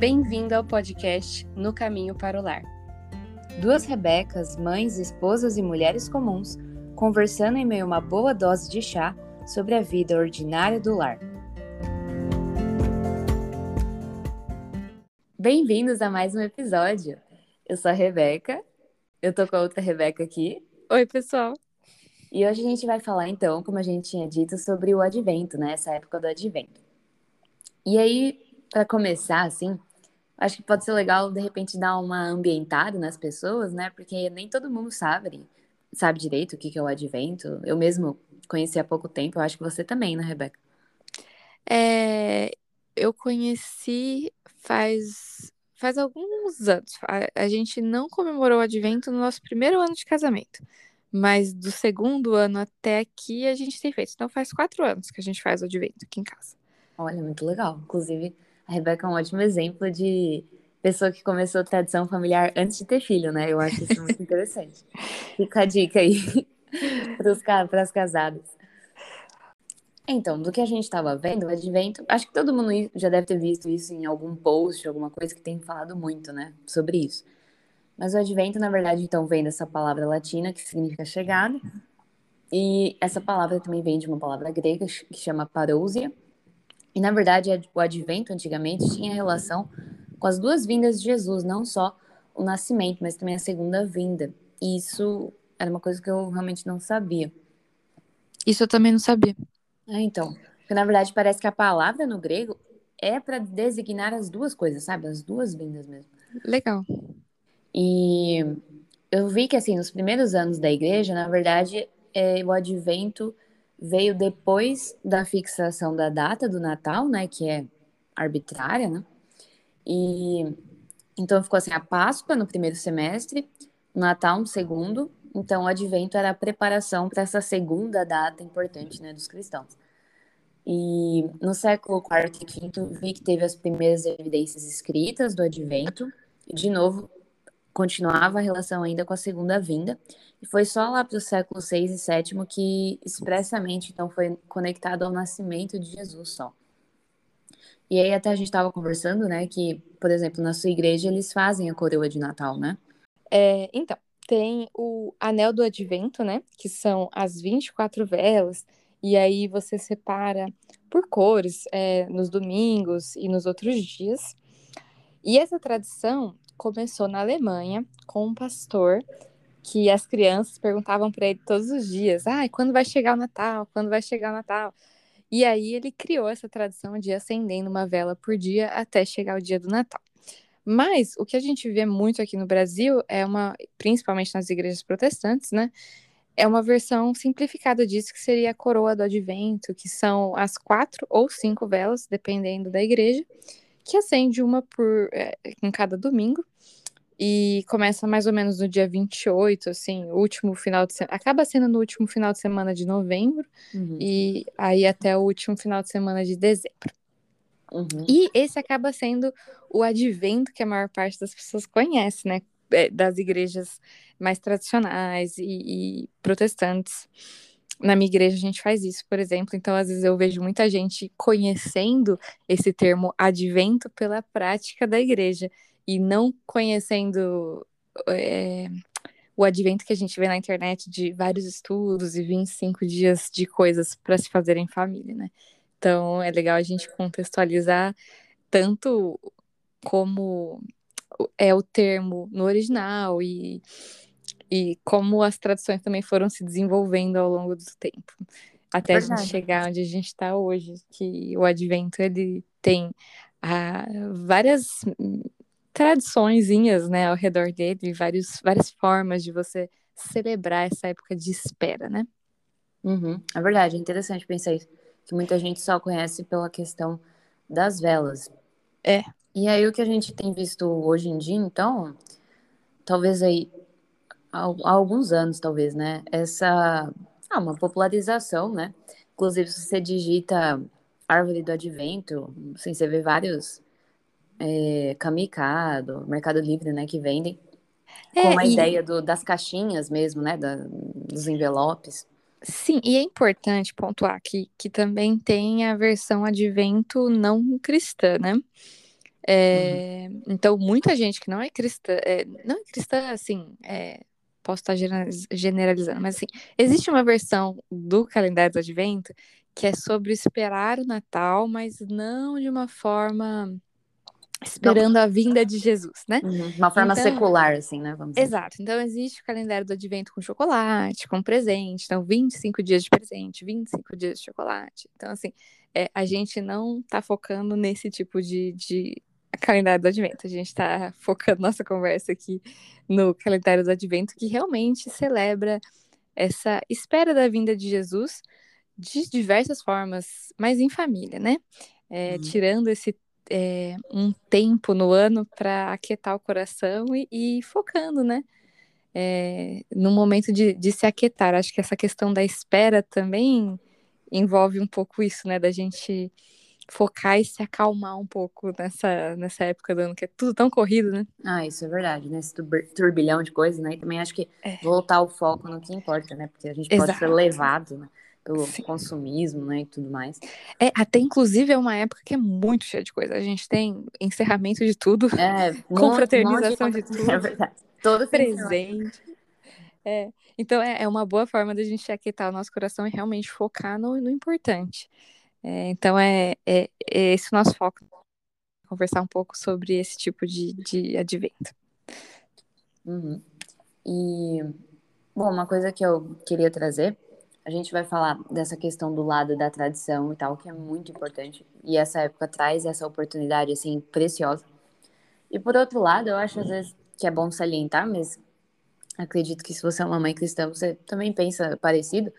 Bem-vindo ao podcast No Caminho para o Lar. Duas Rebecas, mães, esposas e mulheres comuns, conversando em meio a uma boa dose de chá sobre a vida ordinária do lar. Bem-vindos a mais um episódio. Eu sou a Rebeca, eu tô com a outra Rebeca aqui. Oi, pessoal. E hoje a gente vai falar, então, como a gente tinha dito, sobre o advento, né? Essa época do advento. E aí, para começar, assim, acho que pode ser legal, de repente, dar uma ambientada nas pessoas, né? Porque nem todo mundo sabe, sabe direito o que é o advento. Eu mesmo conheci há pouco tempo, eu acho que você também, né, Rebeca? É, eu conheci faz, faz alguns anos. A, a gente não comemorou o advento no nosso primeiro ano de casamento. Mas do segundo ano até aqui a gente tem feito. Então faz quatro anos que a gente faz o advento aqui em casa. Olha, muito legal. Inclusive, a Rebeca é um ótimo exemplo de pessoa que começou a tradição familiar antes de ter filho, né? Eu acho isso muito interessante. Fica a dica aí para as casadas. Então, do que a gente estava vendo, o advento, acho que todo mundo já deve ter visto isso em algum post, alguma coisa que tem falado muito, né, sobre isso. Mas o advento, na verdade, então, vem dessa palavra latina que significa chegada. E essa palavra também vem de uma palavra grega que chama parousia, e na verdade, o advento antigamente tinha relação com as duas vindas de Jesus, não só o nascimento, mas também a segunda vinda. E isso era uma coisa que eu realmente não sabia. Isso eu também não sabia. Ah, então. Porque na verdade parece que a palavra no grego é para designar as duas coisas, sabe? As duas vindas mesmo. Legal. E eu vi que assim, nos primeiros anos da igreja, na verdade, é, o advento veio depois da fixação da data do Natal, né, que é arbitrária, né? E então ficou assim a Páscoa no primeiro semestre, Natal no segundo. Então o Advento era a preparação para essa segunda data importante, né, dos cristãos. E no século IV e V vi que teve as primeiras evidências escritas do Advento. E de novo continuava a relação ainda com a segunda vinda. E foi só lá para o século VI e VII que expressamente então foi conectado ao nascimento de Jesus só. E aí até a gente estava conversando, né, que, por exemplo, na sua igreja eles fazem a coroa de Natal, né? É, então, tem o anel do advento, né, que são as 24 velas, e aí você separa por cores é, nos domingos e nos outros dias. E essa tradição começou na Alemanha com um pastor que as crianças perguntavam para ele todos os dias: "Ai, ah, quando vai chegar o Natal? Quando vai chegar o Natal?" E aí ele criou essa tradição de acendendo uma vela por dia até chegar o dia do Natal. Mas o que a gente vê muito aqui no Brasil é uma, principalmente nas igrejas protestantes, né? É uma versão simplificada disso, que seria a coroa do advento, que são as quatro ou cinco velas, dependendo da igreja, que acende uma por é, em cada domingo. E começa mais ou menos no dia 28, assim, último final de semana. Acaba sendo no último final de semana de novembro. Uhum. E aí até o último final de semana de dezembro. Uhum. E esse acaba sendo o advento que a maior parte das pessoas conhece, né? É, das igrejas mais tradicionais e, e protestantes. Na minha igreja a gente faz isso, por exemplo. Então, às vezes eu vejo muita gente conhecendo esse termo advento pela prática da igreja e não conhecendo é, o advento que a gente vê na internet de vários estudos e 25 dias de coisas para se fazer em família, né? Então é legal a gente contextualizar tanto como é o termo no original e, e como as traduções também foram se desenvolvendo ao longo do tempo. Até Verdade. a gente chegar onde a gente está hoje, que o advento ele tem ah, várias tradiçõezinhas, né, ao redor dele, vários, várias formas de você celebrar essa época de espera, né? Uhum, é verdade, é interessante pensar isso, que muita gente só conhece pela questão das velas. É. E aí o que a gente tem visto hoje em dia, então, talvez aí há, há alguns anos, talvez, né, essa ah, uma popularização, né? Inclusive, se você digita árvore do advento, assim, você vê vários é, Kamikado, Mercado Livre, né, que vendem, é, com a e... ideia do, das caixinhas mesmo, né, da, dos envelopes. Sim, e é importante pontuar que, que também tem a versão advento não cristã, né? É, uhum. Então, muita gente que não é cristã, é, não é cristã, assim, é, posso estar generalizando, mas assim, existe uma versão do calendário do Advento que é sobre esperar o Natal, mas não de uma forma esperando não. a vinda de Jesus, né? Uhum. Uma forma então, secular, assim, né? Vamos dizer. Exato. Então, existe o calendário do advento com chocolate, com presente. Então, 25 dias de presente, 25 dias de chocolate. Então, assim, é, a gente não tá focando nesse tipo de, de calendário do advento. A gente tá focando nossa conversa aqui no calendário do advento, que realmente celebra essa espera da vinda de Jesus de diversas formas, mas em família, né? É, uhum. Tirando esse é, um tempo no ano para aquietar o coração e, e focando, né? É, no momento de, de se aquietar. Acho que essa questão da espera também envolve um pouco isso, né? Da gente focar e se acalmar um pouco nessa, nessa época do ano, que é tudo tão corrido, né? Ah, isso é verdade, né? Esse turbilhão de coisas, né? E também acho que é. voltar o foco no que importa, né? Porque a gente pode Exato. ser levado, né? pelo Sim. consumismo, né, e tudo mais. É, até inclusive é uma época que é muito cheia de coisa. A gente tem encerramento de tudo, é, confraternização um de, de, tudo. É verdade. Todo presente. É, então é, é uma boa forma da gente aquietar o nosso coração e realmente focar no, no importante. É, então é, é, é, esse o nosso foco, conversar um pouco sobre esse tipo de, de advento. Uhum. E, bom, uma coisa que eu queria trazer a gente vai falar dessa questão do lado da tradição e tal, que é muito importante. E essa época traz essa oportunidade, assim, preciosa. E por outro lado, eu acho às vezes que é bom salientar, mas acredito que se você é uma mãe cristã, você também pensa parecido.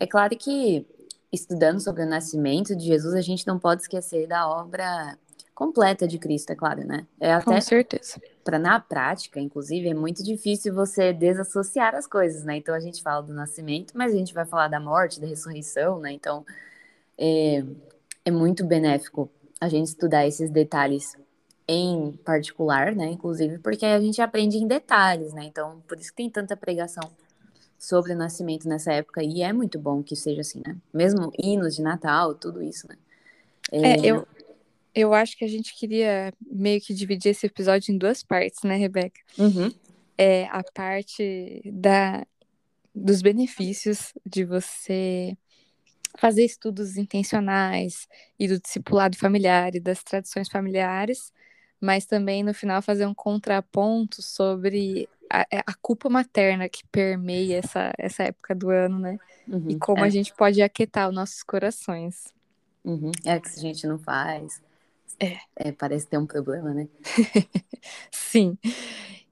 É claro que estudando sobre o nascimento de Jesus, a gente não pode esquecer da obra completa de Cristo, é claro, né? É até, Com certeza. Para na prática, inclusive, é muito difícil você desassociar as coisas, né? Então a gente fala do nascimento, mas a gente vai falar da morte, da ressurreição, né? Então é, é muito benéfico a gente estudar esses detalhes em particular, né? Inclusive porque a gente aprende em detalhes, né? Então por isso que tem tanta pregação sobre o nascimento nessa época e é muito bom que seja assim, né? Mesmo hinos de Natal, tudo isso, né? É, é eu, eu acho que a gente queria meio que dividir esse episódio em duas partes, né, Rebeca? Uhum. É a parte da, dos benefícios de você fazer estudos intencionais e do discipulado familiar e das tradições familiares, mas também no final fazer um contraponto sobre a, é, a culpa materna que permeia essa, essa época do ano, né? Uhum. E como é. a gente pode aquietar os nossos corações. Uhum. É que a gente não faz. É. é. parece ter um problema, né? Sim.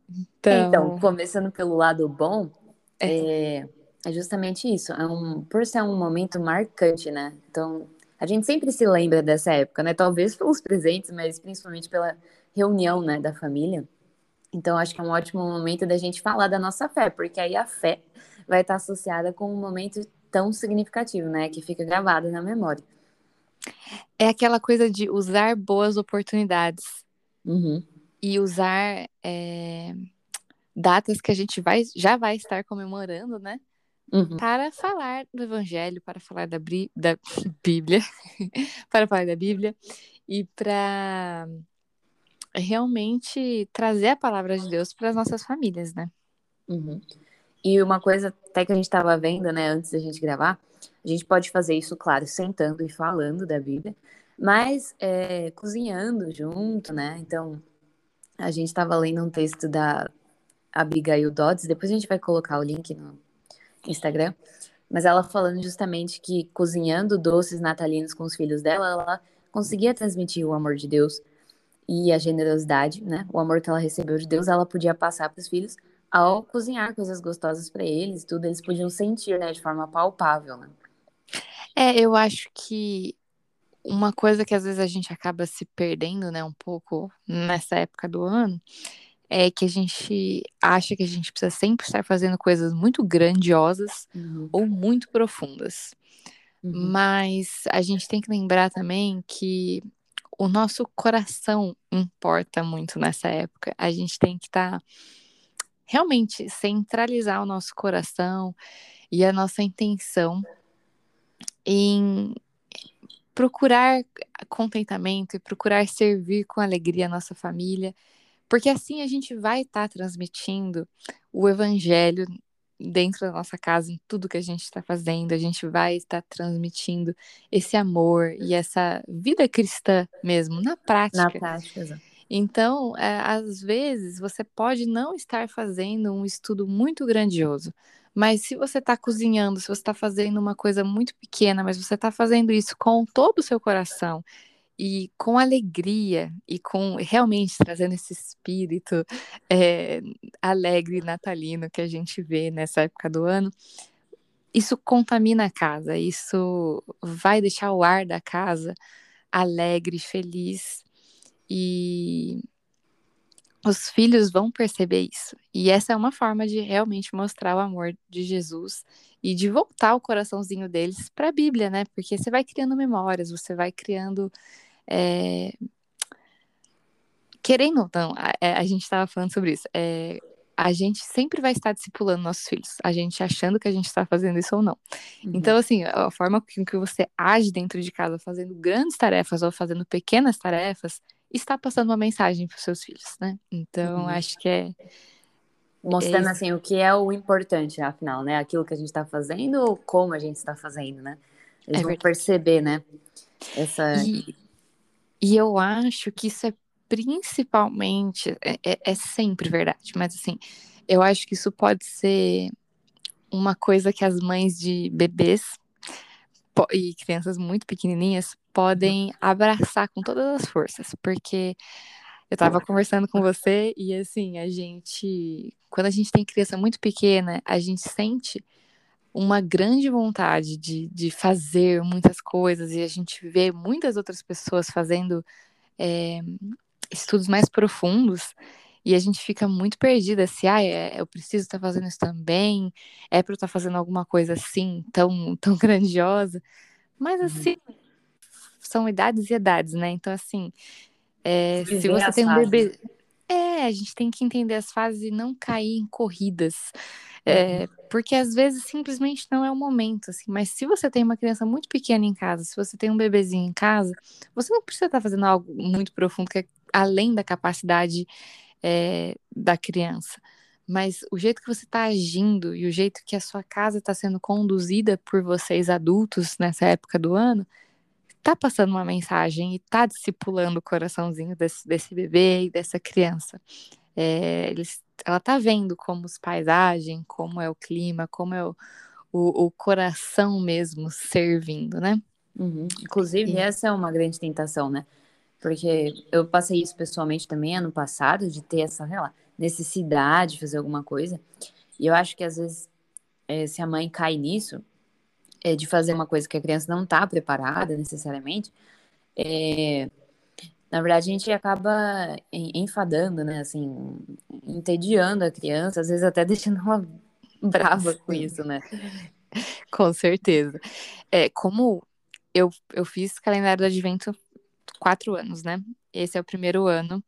Então... então, começando pelo lado bom, é. é. é, justamente isso. É um, por ser um momento marcante, né? Então, a gente sempre se lembra dessa época, né? Talvez pelos presentes, mas principalmente pela reunião, né, da família. Então, acho que é um ótimo momento da gente falar da nossa fé, porque aí a fé vai estar associada com um momento tão significativo, né? Que fica gravado na memória. É aquela coisa de usar boas oportunidades uhum. e usar é, datas que a gente vai, já vai estar comemorando, né? Uhum. Para falar do Evangelho, para falar da, da Bíblia, para falar da Bíblia e para realmente trazer a palavra de Deus para as nossas famílias, né? Uhum. E uma coisa até que a gente estava vendo, né, antes da gente gravar, a gente pode fazer isso, claro, sentando e falando da Bíblia, mas é, cozinhando junto, né? Então, a gente estava lendo um texto da Abigail Dodds, depois a gente vai colocar o link no Instagram, mas ela falando justamente que cozinhando doces natalinos com os filhos dela, ela conseguia transmitir o amor de Deus e a generosidade, né? O amor que ela recebeu de Deus, ela podia passar para os filhos ao cozinhar coisas gostosas para eles, tudo eles podiam sentir, né, de forma palpável, né? É, eu acho que uma coisa que às vezes a gente acaba se perdendo, né, um pouco nessa época do ano, é que a gente acha que a gente precisa sempre estar fazendo coisas muito grandiosas uhum. ou muito profundas. Uhum. Mas a gente tem que lembrar também que o nosso coração importa muito nessa época. A gente tem que estar tá, realmente centralizar o nosso coração e a nossa intenção em procurar contentamento e procurar servir com alegria a nossa família, porque assim a gente vai estar tá transmitindo o evangelho dentro da nossa casa, em tudo que a gente está fazendo, a gente vai estar transmitindo esse amor e essa vida cristã mesmo, na prática. Na prática, exato. Então, é, às vezes, você pode não estar fazendo um estudo muito grandioso, mas se você está cozinhando, se você está fazendo uma coisa muito pequena, mas você está fazendo isso com todo o seu coração e com alegria e com realmente trazendo esse espírito é, alegre natalino que a gente vê nessa época do ano, isso contamina a casa, isso vai deixar o ar da casa alegre, feliz e os filhos vão perceber isso. E essa é uma forma de realmente mostrar o amor de Jesus e de voltar o coraçãozinho deles para a Bíblia, né? Porque você vai criando memórias, você vai criando. É... Querendo ou não, a, é, a gente estava falando sobre isso. É, a gente sempre vai estar discipulando nossos filhos, a gente achando que a gente está fazendo isso ou não. Uhum. Então, assim, a forma com que você age dentro de casa, fazendo grandes tarefas ou fazendo pequenas tarefas, está passando uma mensagem para os seus filhos, né? Então, uhum. acho que é. Mostrando, é assim, o que é o importante, afinal, né? Aquilo que a gente está fazendo ou como a gente está fazendo, né? Eles é vão perceber, né? Essa... E, e, eu acho que isso é principalmente, é, é, é sempre verdade, mas assim, eu acho que isso pode ser uma coisa que as mães de bebês e crianças muito pequenininhas podem abraçar com todas as forças, porque eu estava conversando com você e assim, a gente, quando a gente tem criança muito pequena, a gente sente uma grande vontade de, de fazer muitas coisas e a gente vê muitas outras pessoas fazendo é, estudos mais profundos e a gente fica muito perdida se ah, é, eu preciso estar tá fazendo isso também, é para eu estar tá fazendo alguma coisa assim tão, tão grandiosa. Mas uhum. assim, uhum são idades e idades, né? Então, assim, é, se você tem um bebê. É, a gente tem que entender as fases e não cair em corridas. É, uhum. porque às vezes simplesmente não é o momento, assim. Mas se você tem uma criança muito pequena em casa, se você tem um bebezinho em casa, você não precisa estar fazendo algo muito profundo, que é além da capacidade é, da criança. Mas o jeito que você está agindo e o jeito que a sua casa está sendo conduzida por vocês adultos nessa época do ano tá passando uma mensagem e tá discipulando o coraçãozinho desse, desse bebê e dessa criança. É, eles, ela tá vendo como os paisagens, como é o clima, como é o, o, o coração mesmo servindo, né? Uhum. Inclusive, e... essa é uma grande tentação, né? Porque eu passei isso pessoalmente também ano passado, de ter essa lá, necessidade de fazer alguma coisa. E eu acho que às vezes, é, se a mãe cai nisso, é, de fazer uma coisa que a criança não está preparada necessariamente, é, na verdade a gente acaba enfadando, né? Assim, entediando a criança, às vezes até deixando ela brava com isso, né? Com certeza. É, como eu, eu fiz calendário do advento quatro anos, né? Esse é o primeiro ano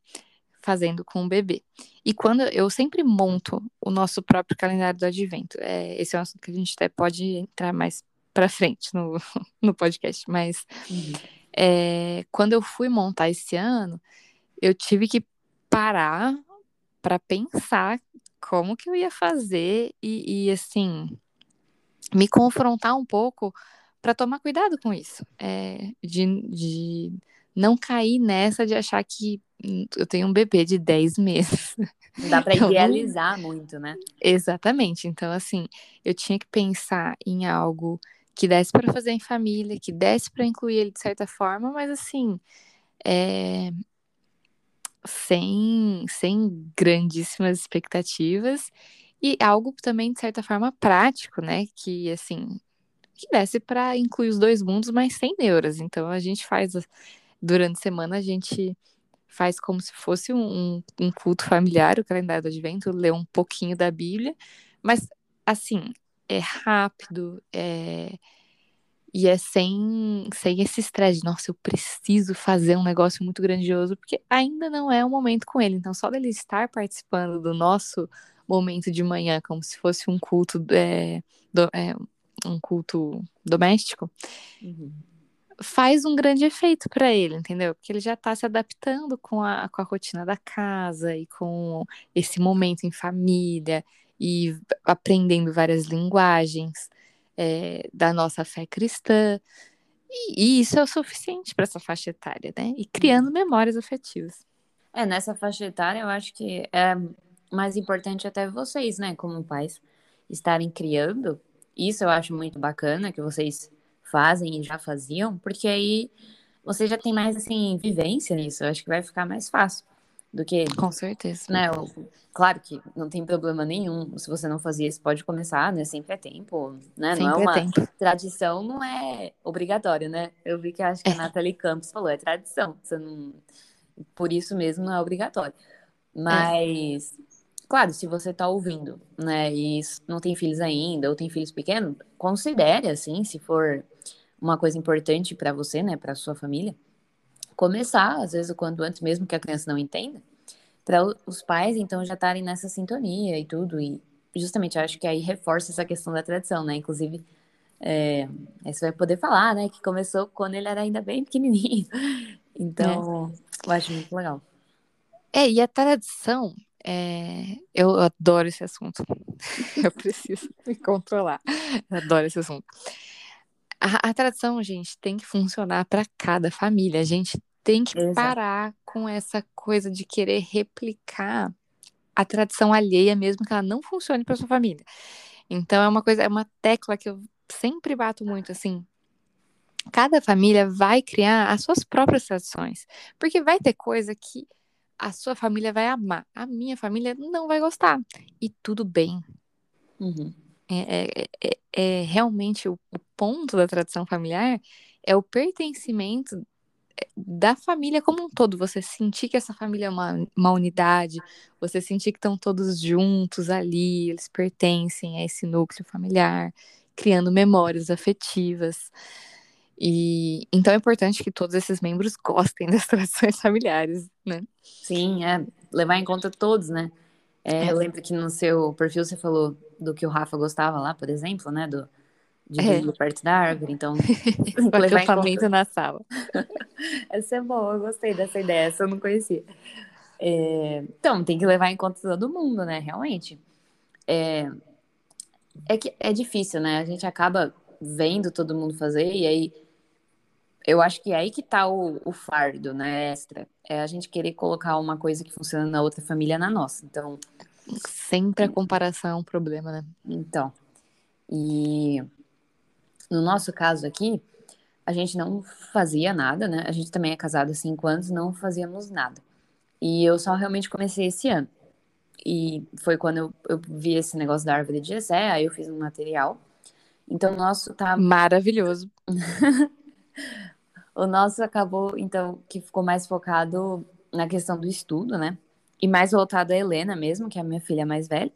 fazendo com o bebê. E quando eu sempre monto o nosso próprio calendário do advento, é, esse é um assunto que a gente até pode entrar mais para frente no, no podcast, mas uhum. é, quando eu fui montar esse ano, eu tive que parar para pensar como que eu ia fazer e, e assim me confrontar um pouco para tomar cuidado com isso, é, de, de não cair nessa de achar que eu tenho um bebê de 10 meses. Dá para então, idealizar muito, né? Exatamente. Então, assim, eu tinha que pensar em algo que desse para fazer em família, que desse para incluir ele de certa forma, mas assim, é... sem, sem grandíssimas expectativas e algo também de certa forma prático, né? Que assim, que desse para incluir os dois mundos, mas sem neuras. Então a gente faz durante a semana a gente faz como se fosse um, um culto familiar, o calendário do Advento, lê um pouquinho da Bíblia, mas assim, é rápido, é... e é sem, sem esse estresse. Nossa, eu preciso fazer um negócio muito grandioso, porque ainda não é o momento com ele. Então, só dele estar participando do nosso momento de manhã, como se fosse um culto, é, do, é, um culto doméstico, uhum. faz um grande efeito para ele, entendeu? Porque ele já está se adaptando com a, com a rotina da casa e com esse momento em família e aprendendo várias linguagens é, da nossa fé cristã. E, e isso é o suficiente para essa faixa etária, né? E criando uhum. memórias afetivas. É, nessa faixa etária, eu acho que é mais importante até vocês, né, como pais, estarem criando. Isso eu acho muito bacana que vocês fazem e já faziam, porque aí você já tem mais, assim, vivência nisso. Eu acho que vai ficar mais fácil do que. Com certeza. Né, claro que não tem problema nenhum. Se você não fazia isso, pode começar, né? Sempre é tempo, né? Sempre não é, é uma é tempo. tradição, não é obrigatória, né? Eu vi que acho que a é. Nathalie Campos falou, é tradição. Você não. Por isso mesmo não é obrigatório. Mas. É. Claro, se você está ouvindo, né, e não tem filhos ainda, ou tem filhos pequenos, considere, assim, se for uma coisa importante para você, né, para sua família, começar, às vezes, o quanto antes, mesmo que a criança não entenda, para os pais, então, já estarem nessa sintonia e tudo, e justamente acho que aí reforça essa questão da tradição, né, inclusive, é, aí você vai poder falar, né, que começou quando ele era ainda bem pequenininho, então, é. eu acho muito legal. É, e a tradição, é, eu adoro esse assunto. eu preciso me controlar. Eu adoro esse assunto. A, a tradição, gente, tem que funcionar para cada família. A gente tem que Exato. parar com essa coisa de querer replicar a tradição alheia, mesmo que ela não funcione para sua família. Então é uma coisa, é uma tecla que eu sempre bato muito assim. Cada família vai criar as suas próprias tradições, porque vai ter coisa que a sua família vai amar, a minha família não vai gostar. E tudo bem. Uhum. É, é, é, é, realmente o, o ponto da tradição familiar é o pertencimento é, da família como um todo. Você sentir que essa família é uma, uma unidade, você sentir que estão todos juntos ali, eles pertencem a esse núcleo familiar, criando memórias afetivas. E então é importante que todos esses membros gostem das tradições familiares, né? Sim, é levar em conta todos, né? É, eu lembro que no seu perfil você falou do que o Rafa gostava lá, por exemplo, né? Do, de é. perto da árvore, então o acampamento na sala. essa é boa, eu gostei dessa ideia, essa eu não conhecia. É, então, tem que levar em conta todo mundo, né? Realmente. É, é que é difícil, né? A gente acaba vendo todo mundo fazer e aí eu acho que é aí que tá o, o fardo, né, extra. É a gente querer colocar uma coisa que funciona na outra família na nossa. Então. Sempre a comparação é um problema, né? Então. E no nosso caso aqui, a gente não fazia nada, né? A gente também é casado há cinco anos, não fazíamos nada. E eu só realmente comecei esse ano. E foi quando eu, eu vi esse negócio da árvore de Jessé, aí eu fiz um material. Então, o nosso tá. Maravilhoso. O nosso acabou, então, que ficou mais focado na questão do estudo, né? E mais voltado a Helena mesmo, que é a minha filha mais velha.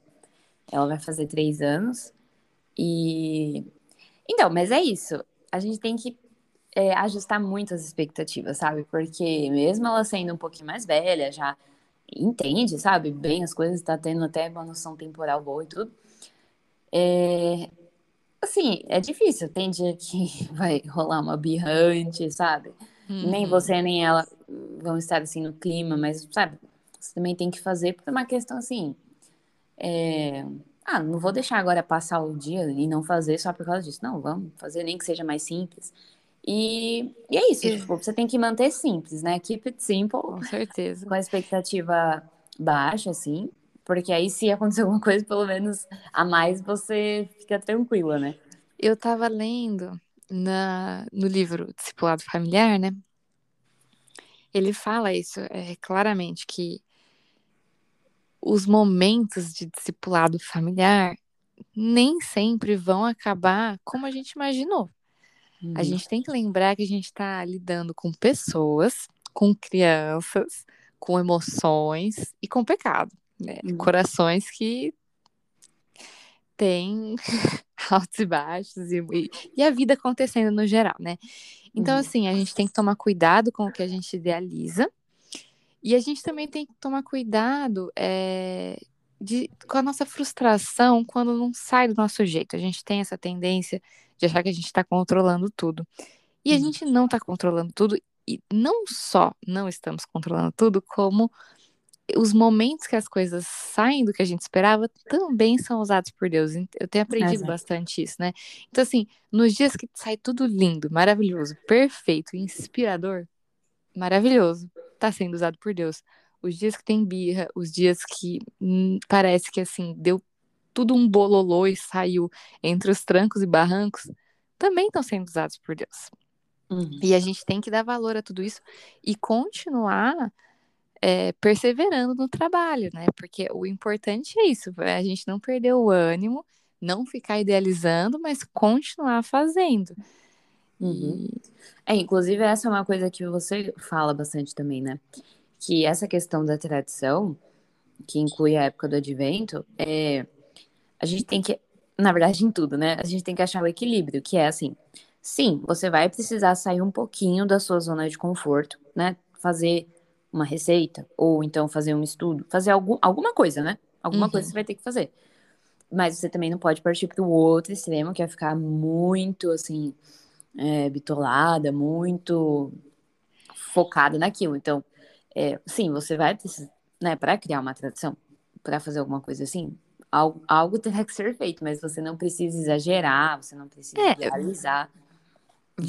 Ela vai fazer três anos. E. Então, mas é isso. A gente tem que é, ajustar muito as expectativas, sabe? Porque mesmo ela sendo um pouquinho mais velha, já entende, sabe? Bem as coisas, tá tendo até uma noção temporal boa e tudo. É, Assim, é difícil. Tem dia que vai rolar uma birra antes, sabe? Uhum. Nem você nem ela vão estar assim no clima, mas, sabe? Você também tem que fazer por uma questão assim. É... Ah, não vou deixar agora passar o dia e não fazer só por causa disso. Não, vamos fazer nem que seja mais simples. E, e é isso, tipo, você tem que manter simples, né? Keep it simple. Com certeza. Com a expectativa baixa, assim. Porque aí, se acontecer alguma coisa, pelo menos a mais, você fica tranquila, né? Eu tava lendo na, no livro Discipulado Familiar, né? Ele fala isso é, claramente, que os momentos de discipulado familiar nem sempre vão acabar como a gente imaginou. Uhum. A gente tem que lembrar que a gente está lidando com pessoas, com crianças, com emoções e com pecado né? Uhum. Corações que têm altos e baixos e, e, a vida acontecendo no geral, né? Então, uhum. assim, a gente tem que tomar cuidado com o que a gente idealiza e a gente também tem que tomar cuidado é, de, com a nossa frustração quando não sai do nosso jeito. A gente tem essa tendência de achar que a gente está controlando tudo. E a gente não está controlando tudo, e não só não estamos controlando tudo, como os momentos que as coisas saem do que a gente esperava também são usados por Deus. Eu tenho aprendido é, bastante isso, né? Então, assim, nos dias que sai tudo lindo, maravilhoso, perfeito, inspirador, maravilhoso, tá sendo usado por Deus. Os dias que tem birra, os dias que hum, parece que, assim, deu tudo um bololô e saiu entre os trancos e barrancos, também estão sendo usados por Deus. Uhum. E a gente tem que dar valor a tudo isso e continuar é, perseverando no trabalho, né? Porque o importante é isso, é a gente não perder o ânimo, não ficar idealizando, mas continuar fazendo. Uhum. É, inclusive, essa é uma coisa que você fala bastante também, né? Que essa questão da tradição, que inclui a época do advento, é... a gente tem que, na verdade, em tudo, né? A gente tem que achar o equilíbrio, que é assim, sim, você vai precisar sair um pouquinho da sua zona de conforto, né? Fazer uma receita, ou então fazer um estudo, fazer algum, alguma coisa, né? Alguma uhum. coisa você vai ter que fazer. Mas você também não pode partir para o outro extremo, que é ficar muito, assim, é, bitolada, muito focada naquilo. Então, é, sim, você vai precisar, né, para criar uma tradição, para fazer alguma coisa assim, algo, algo terá que ser feito, mas você não precisa exagerar, você não precisa é, realizar.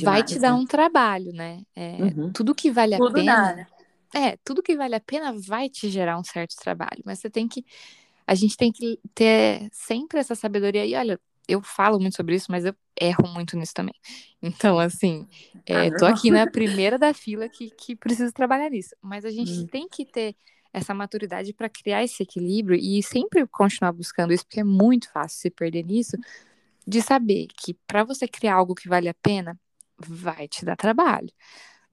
Vai te dar né? um trabalho, né? É, uhum. Tudo que vale a Tudo pena. Dá, né? É, tudo que vale a pena vai te gerar um certo trabalho, mas você tem que. A gente tem que ter sempre essa sabedoria. E olha, eu falo muito sobre isso, mas eu erro muito nisso também. Então, assim, é, tô aqui na primeira da fila que, que precisa trabalhar nisso. Mas a gente hum. tem que ter essa maturidade para criar esse equilíbrio e sempre continuar buscando isso, porque é muito fácil se perder nisso, de saber que para você criar algo que vale a pena, vai te dar trabalho.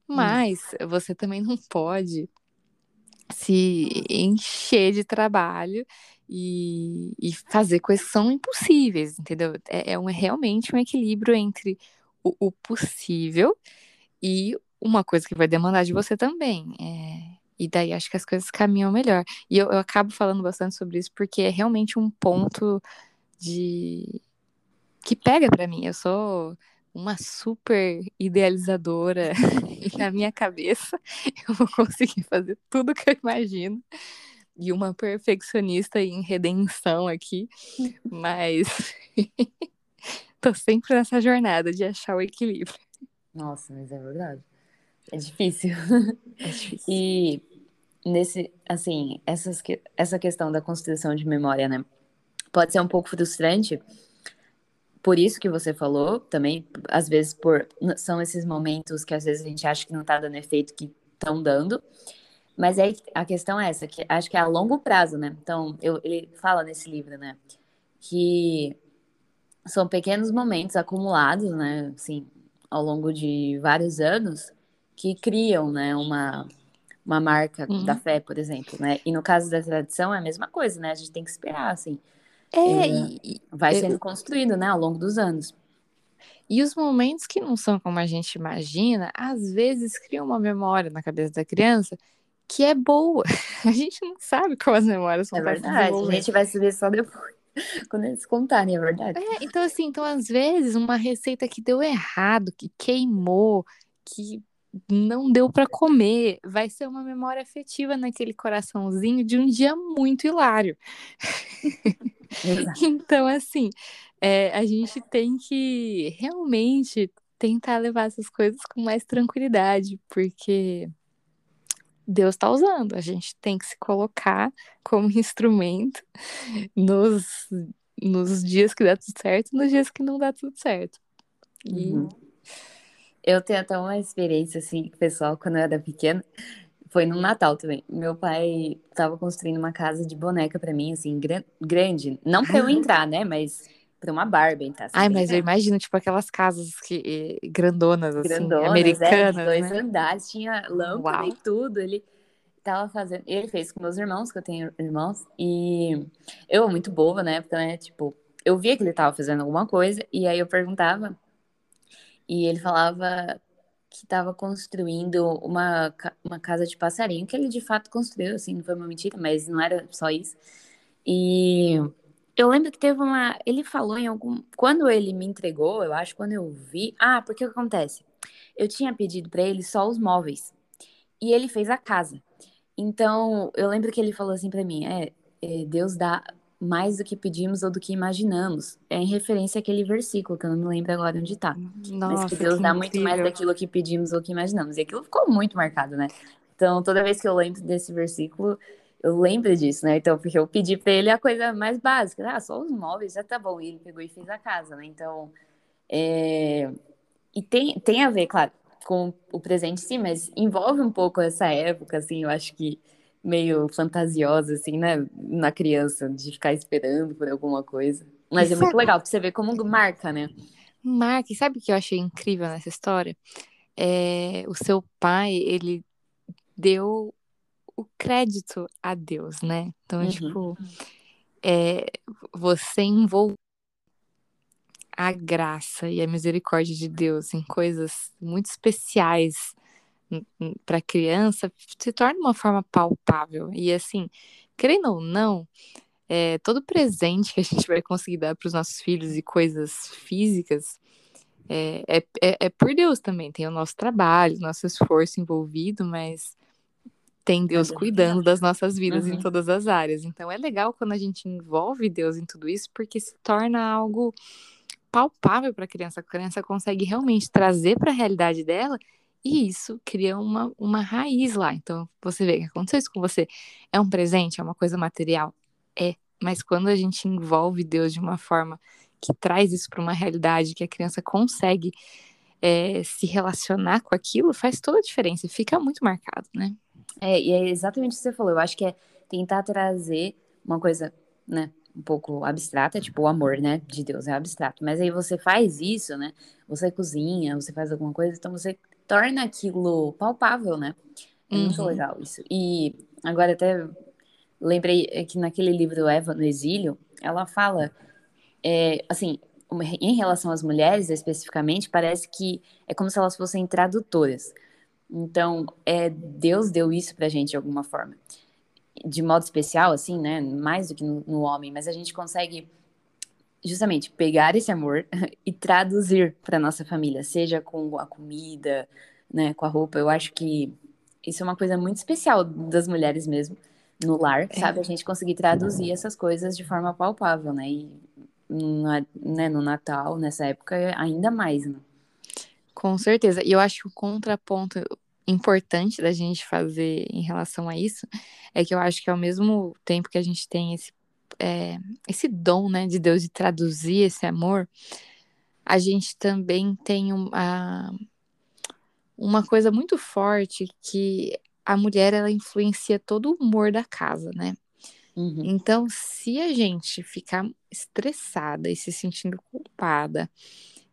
Mas hum. você também não pode se encher de trabalho e, e fazer coisas que são impossíveis, entendeu? É, é um, realmente um equilíbrio entre o, o, possível e uma coisa que vai demandar de você também. É, e daí acho que as coisas caminham melhor. E eu, eu acabo falando bastante sobre isso porque é realmente um ponto de que pega para mim. Eu sou uma super idealizadora e na minha cabeça eu vou conseguir fazer tudo que eu imagino e uma perfeccionista em redenção aqui, mas tô sempre nessa jornada de achar o equilíbrio. Nossa, mas é verdade. É difícil. É difícil. E nesse, assim, essas, essa questão da construção de memória, né? Pode ser um pouco frustrante, por isso que você falou também, às vezes por são esses momentos que às vezes a gente acha que não está dando efeito que estão dando. Mas aí a questão é essa, que acho que é a longo prazo, né? Então, eu, ele fala nesse livro, né, que são pequenos momentos acumulados, né, assim, ao longo de vários anos que criam, né, uma uma marca uhum. da fé, por exemplo, né? E no caso da tradição é a mesma coisa, né? A gente tem que esperar, assim. É, e, vai sendo construído, né, ao longo dos anos. E os momentos que não são como a gente imagina, às vezes criam uma memória na cabeça da criança que é boa. A gente não sabe como as memórias são. É verdade, a gente vai saber só depois, quando eles contarem, é verdade. É, então assim, então às vezes uma receita que deu errado, que queimou, que não deu para comer, vai ser uma memória afetiva naquele coraçãozinho de um dia muito hilário. então, assim, é, a gente tem que realmente tentar levar essas coisas com mais tranquilidade, porque Deus está usando, a gente tem que se colocar como instrumento nos, nos dias que dá tudo certo e nos dias que não dá tudo certo. E... Uhum. Eu tenho até uma experiência, assim, pessoal, quando eu era pequena, foi no Natal também. Meu pai estava construindo uma casa de boneca para mim, assim, gran grande. Não para eu entrar, né? Mas para uma Barbie entrar. Ai, mas eu imagino, tipo, aquelas casas que, eh, grandonas, assim, grandonas, americanas. É, dois né? andares, tinha lâmpada Uau. e tudo. Ele tava fazendo. Ele fez com meus irmãos, que eu tenho irmãos. E eu, muito boba na época, né? Tipo, eu via que ele tava fazendo alguma coisa. E aí eu perguntava. E ele falava que estava construindo uma, uma casa de passarinho, que ele de fato construiu, assim, não foi uma mentira, mas não era só isso. E eu lembro que teve uma. Ele falou em algum. Quando ele me entregou, eu acho, quando eu vi. Ah, porque o que acontece? eu tinha pedido para ele só os móveis. E ele fez a casa. Então, eu lembro que ele falou assim para mim: é, é, Deus dá mais do que pedimos ou do que imaginamos. É em referência àquele versículo, que eu não me lembro agora onde tá. Nossa, Mas que Deus que dá incrível. muito mais daquilo que pedimos ou que imaginamos. E aquilo ficou muito marcado, né? Então, toda vez que eu lembro desse versículo, eu lembro disso, né? Então, porque eu pedi para ele a coisa mais básica. Ah, só os móveis, já tá bom. E ele pegou e fez a casa, né? Então, é... E tem, tem a ver, claro, com o presente, sim, mas envolve um pouco essa época, assim, eu acho que meio fantasiosa, assim, né? Na criança, de ficar esperando por alguma coisa. Mas é muito legal, pra você ver como marca, né? Marca, e sabe o que eu achei incrível nessa história? É, o seu pai, ele deu o crédito a Deus, né? Então, uhum. tipo, é, você envolve a graça e a misericórdia de Deus em coisas muito especiais para a criança se torna uma forma palpável. E assim, querendo ou não, é, todo presente que a gente vai conseguir dar para os nossos filhos e coisas físicas é, é, é, é, por Deus também. Tem o nosso trabalho, nosso esforço envolvido, mas tem Deus cuidando das nossas vidas uhum. em todas as áreas. Então é legal quando a gente envolve Deus em tudo isso, porque se torna algo palpável para a criança. A criança consegue realmente trazer para a realidade dela e isso cria uma, uma raiz lá. Então você vê que aconteceu isso com você. É um presente, é uma coisa material? É. Mas quando a gente envolve Deus de uma forma que traz isso para uma realidade, que a criança consegue é, se relacionar com aquilo, faz toda a diferença. Fica muito marcado, né? É, e é exatamente o que você falou. Eu acho que é tentar trazer uma coisa, né, um pouco abstrata, tipo o amor, né, de Deus é abstrato. Mas aí você faz isso, né? Você cozinha, você faz alguma coisa, então você torna aquilo palpável, né? É muito uhum. legal isso. E agora até lembrei que naquele livro Eva no Exílio, ela fala, é, assim, em relação às mulheres especificamente, parece que é como se elas fossem tradutoras. Então, é, Deus deu isso pra gente de alguma forma. De modo especial, assim, né? Mais do que no, no homem, mas a gente consegue justamente pegar esse amor e traduzir para nossa família, seja com a comida, né, com a roupa. Eu acho que isso é uma coisa muito especial das mulheres mesmo no lar, é. sabe? A gente conseguir traduzir essas coisas de forma palpável, né? E no, né, no Natal, nessa época, ainda mais, né? Com certeza. E eu acho que o contraponto importante da gente fazer em relação a isso é que eu acho que ao mesmo tempo que a gente tem esse, é, esse dom né, de Deus de traduzir esse amor, a gente também tem uma, uma coisa muito forte que a mulher ela influencia todo o humor da casa, né? Uhum. Então, se a gente ficar estressada e se sentindo culpada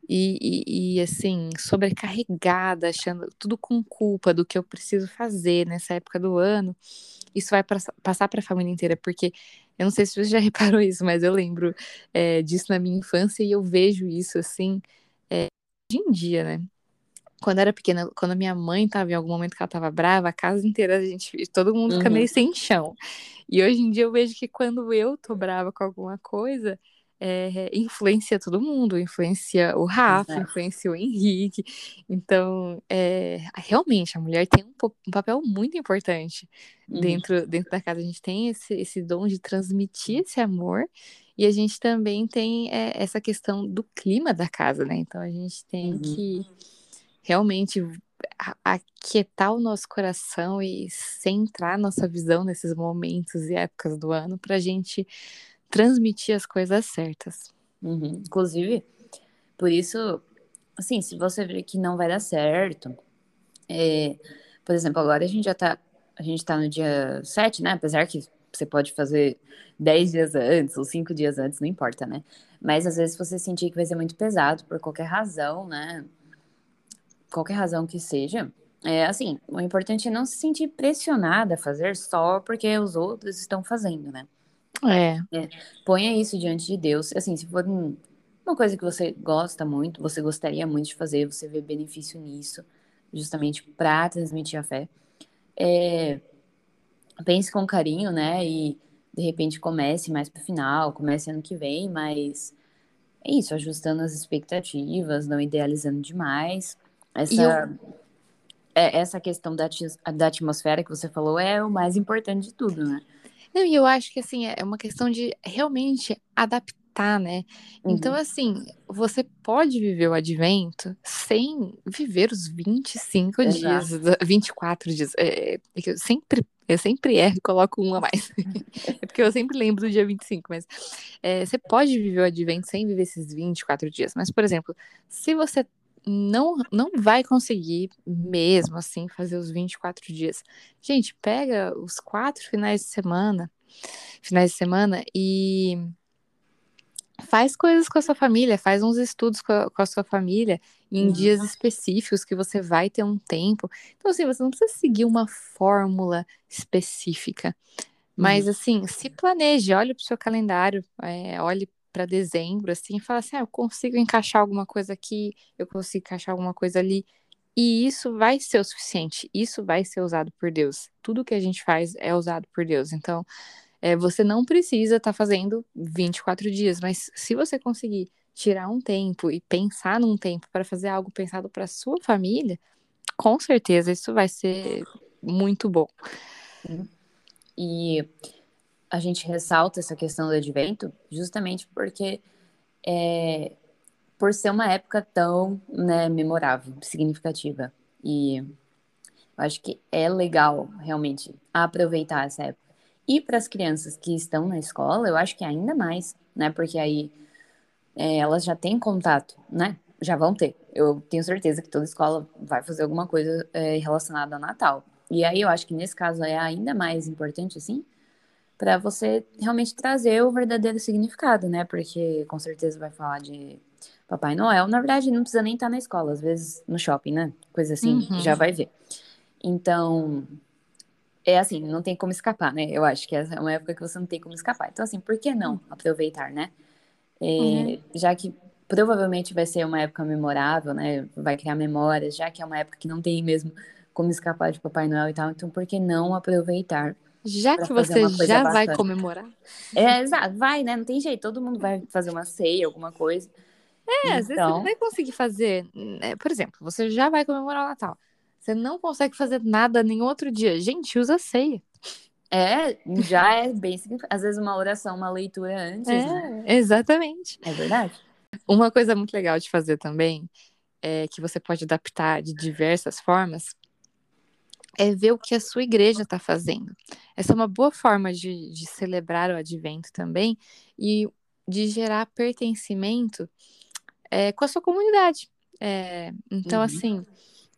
e, e, e, assim, sobrecarregada, achando tudo com culpa do que eu preciso fazer nessa época do ano, isso vai passar para a família inteira, porque eu não sei se você já reparou isso, mas eu lembro é, disso na minha infância e eu vejo isso assim é, hoje em dia, né? Quando eu era pequena, quando a minha mãe estava em algum momento que ela estava brava, a casa inteira, a gente, todo mundo fica uhum. meio sem chão. E hoje em dia eu vejo que quando eu tô brava com alguma coisa, é, influencia todo mundo, influencia o Rafa, Exato. influencia o Henrique. Então, é, realmente, a mulher tem um, um papel muito importante uhum. dentro, dentro da casa. A gente tem esse, esse dom de transmitir esse amor e a gente também tem é, essa questão do clima da casa, né? Então, a gente tem uhum. que realmente aquietar o nosso coração e centrar nossa visão nesses momentos e épocas do ano para a gente transmitir as coisas certas. Uhum. Inclusive, por isso, assim, se você ver que não vai dar certo, é, por exemplo, agora a gente já tá, a gente tá no dia 7, né? Apesar que você pode fazer 10 dias antes ou 5 dias antes, não importa, né? Mas às vezes você sentir que vai ser muito pesado por qualquer razão, né? Qualquer razão que seja. É assim, o importante é não se sentir pressionada a fazer só porque os outros estão fazendo, né? É. é. Ponha isso diante de Deus. Assim, se for uma coisa que você gosta muito, você gostaria muito de fazer, você vê benefício nisso, justamente para transmitir a fé. É, pense com carinho, né? E de repente comece mais pro final, comece ano que vem, mas é isso, ajustando as expectativas, não idealizando demais. essa, eu... é, essa questão da, da atmosfera que você falou é o mais importante de tudo, né? Não, e eu acho que assim, é uma questão de realmente adaptar, né? Então, uhum. Então, assim, você pode viver o advento sem viver os 25 Exato. dias, 24 dias. É, é eu sempre eu sempre erro e coloco um a mais. é porque eu sempre lembro do dia 25, mas é, você pode viver o advento sem viver esses 24 dias. Mas, por exemplo, se você não, não vai conseguir mesmo assim fazer os 24 dias. Gente, pega os quatro finais de semana, finais de semana e faz coisas com a sua família, faz uns estudos com a, com a sua família em uhum. dias específicos que você vai ter um tempo. Então, assim, você não precisa seguir uma fórmula específica. Mas, uhum. assim, se planeje, olhe para o seu calendário, é, olhe para dezembro, assim, e fala assim: ah, eu consigo encaixar alguma coisa aqui, eu consigo encaixar alguma coisa ali. E isso vai ser o suficiente, isso vai ser usado por Deus. Tudo que a gente faz é usado por Deus. Então, é, você não precisa estar tá fazendo 24 dias, mas se você conseguir tirar um tempo e pensar num tempo para fazer algo pensado para sua família, com certeza isso vai ser muito bom. E a gente ressalta essa questão do advento justamente porque é, por ser uma época tão né, memorável, significativa. E eu acho que é legal realmente aproveitar essa época. E para as crianças que estão na escola, eu acho que ainda mais, né? Porque aí é, elas já têm contato, né? Já vão ter. Eu tenho certeza que toda escola vai fazer alguma coisa é, relacionada ao Natal. E aí eu acho que nesse caso é ainda mais importante, assim, para você realmente trazer o verdadeiro significado, né? Porque com certeza vai falar de Papai Noel. Na verdade, não precisa nem estar na escola, às vezes no shopping, né? Coisa assim, uhum. já vai ver. Então, é assim, não tem como escapar, né? Eu acho que é uma época que você não tem como escapar. Então, assim, por que não aproveitar, né? É, uhum. Já que provavelmente vai ser uma época memorável, né? Vai criar memórias, já que é uma época que não tem mesmo como escapar de Papai Noel e tal. Então, por que não aproveitar já que você já bastante. vai comemorar. É, exato, vai, né? Não tem jeito, todo mundo vai fazer uma ceia, alguma coisa. É, então... às vezes você não vai conseguir fazer. Né? Por exemplo, você já vai comemorar o Natal. Você não consegue fazer nada nem outro dia. Gente, usa ceia. É, já é bem significativo. Às vezes uma oração, uma leitura antes, é, né? Exatamente. É verdade. Uma coisa muito legal de fazer também é que você pode adaptar de diversas formas é ver o que a sua igreja está fazendo. Essa é uma boa forma de, de celebrar o advento também e de gerar pertencimento é, com a sua comunidade. É, então, uhum. assim,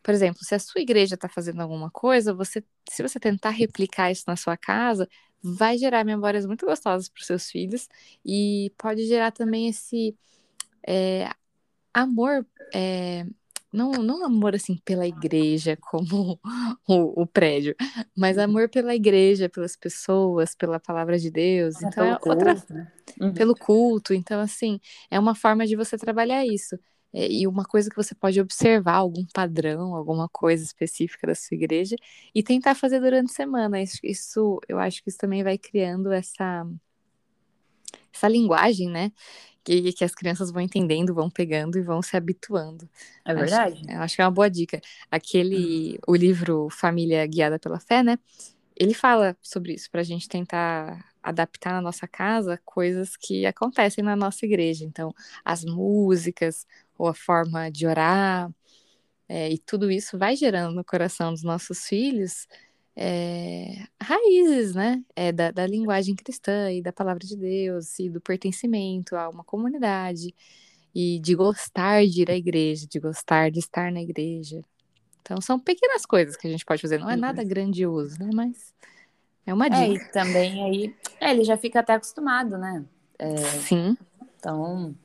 por exemplo, se a sua igreja está fazendo alguma coisa, você, se você tentar replicar isso na sua casa, vai gerar memórias muito gostosas para os seus filhos e pode gerar também esse é, amor é, não, não amor assim pela igreja como o, o, prédio, mas uhum. amor pela igreja, pelas pessoas, pela palavra de Deus. É, então é outra né? uhum. pelo culto. Então assim é uma forma de você trabalhar isso. É, e uma coisa que você pode observar, algum padrão, alguma coisa específica da sua igreja, e tentar fazer durante a semana. Isso, isso eu acho que isso também vai criando essa, essa linguagem, né? Que, que as crianças vão entendendo, vão pegando e vão se habituando. É verdade. Acho, acho que é uma boa dica. Aquele, uhum. o livro Família Guiada pela Fé, né? Ele fala sobre isso, para a gente tentar adaptar na nossa casa coisas que acontecem na nossa igreja. Então, as músicas, ou a forma de orar, é, e tudo isso vai gerando no coração dos nossos filhos é, raízes, né, é, da, da linguagem cristã e da palavra de Deus e do pertencimento a uma comunidade e de gostar de ir à igreja, de gostar de estar na igreja. Então são pequenas coisas que a gente pode fazer, não é nada uhum. grandioso, né, mas é uma dica. É, e também aí, é, ele já fica até acostumado, né? É, Sim. Então,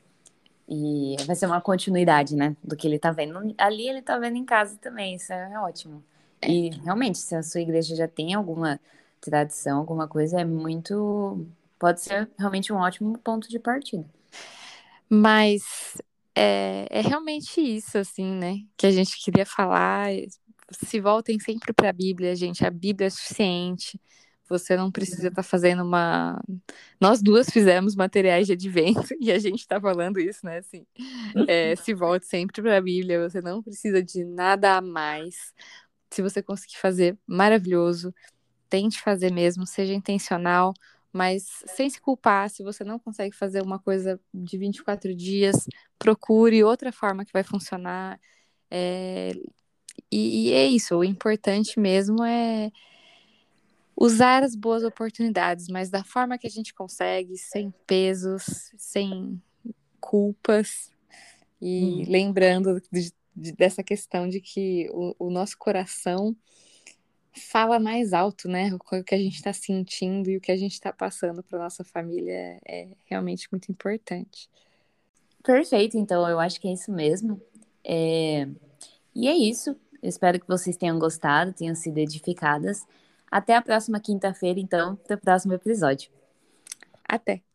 e vai ser uma continuidade, né, do que ele tá vendo. Ali ele tá vendo em casa também, isso é ótimo. E realmente, se a sua igreja já tem alguma tradição, alguma coisa, é muito. Pode ser realmente um ótimo ponto de partida. Mas é, é realmente isso, assim, né? Que a gente queria falar. Se voltem sempre para a Bíblia, gente. A Bíblia é suficiente. Você não precisa estar tá fazendo uma. Nós duas fizemos materiais de advento e a gente está falando isso, né? Assim, é, se volte sempre para a Bíblia, você não precisa de nada a mais. Se você conseguir fazer, maravilhoso. Tente fazer mesmo, seja intencional, mas sem se culpar. Se você não consegue fazer uma coisa de 24 dias, procure outra forma que vai funcionar. É... E, e é isso, o importante mesmo é usar as boas oportunidades, mas da forma que a gente consegue, sem pesos, sem culpas, e hum. lembrando de, de, dessa questão de que o, o, nosso coração fala mais alto, né? O que a gente está sentindo e o que a gente está passando para nossa família é, é realmente muito importante. Perfeito, então eu acho que é isso mesmo. É... E é isso. Eu espero que vocês tenham gostado, tenham sido edificadas. Até a próxima quinta-feira, então, para o próximo episódio. Até!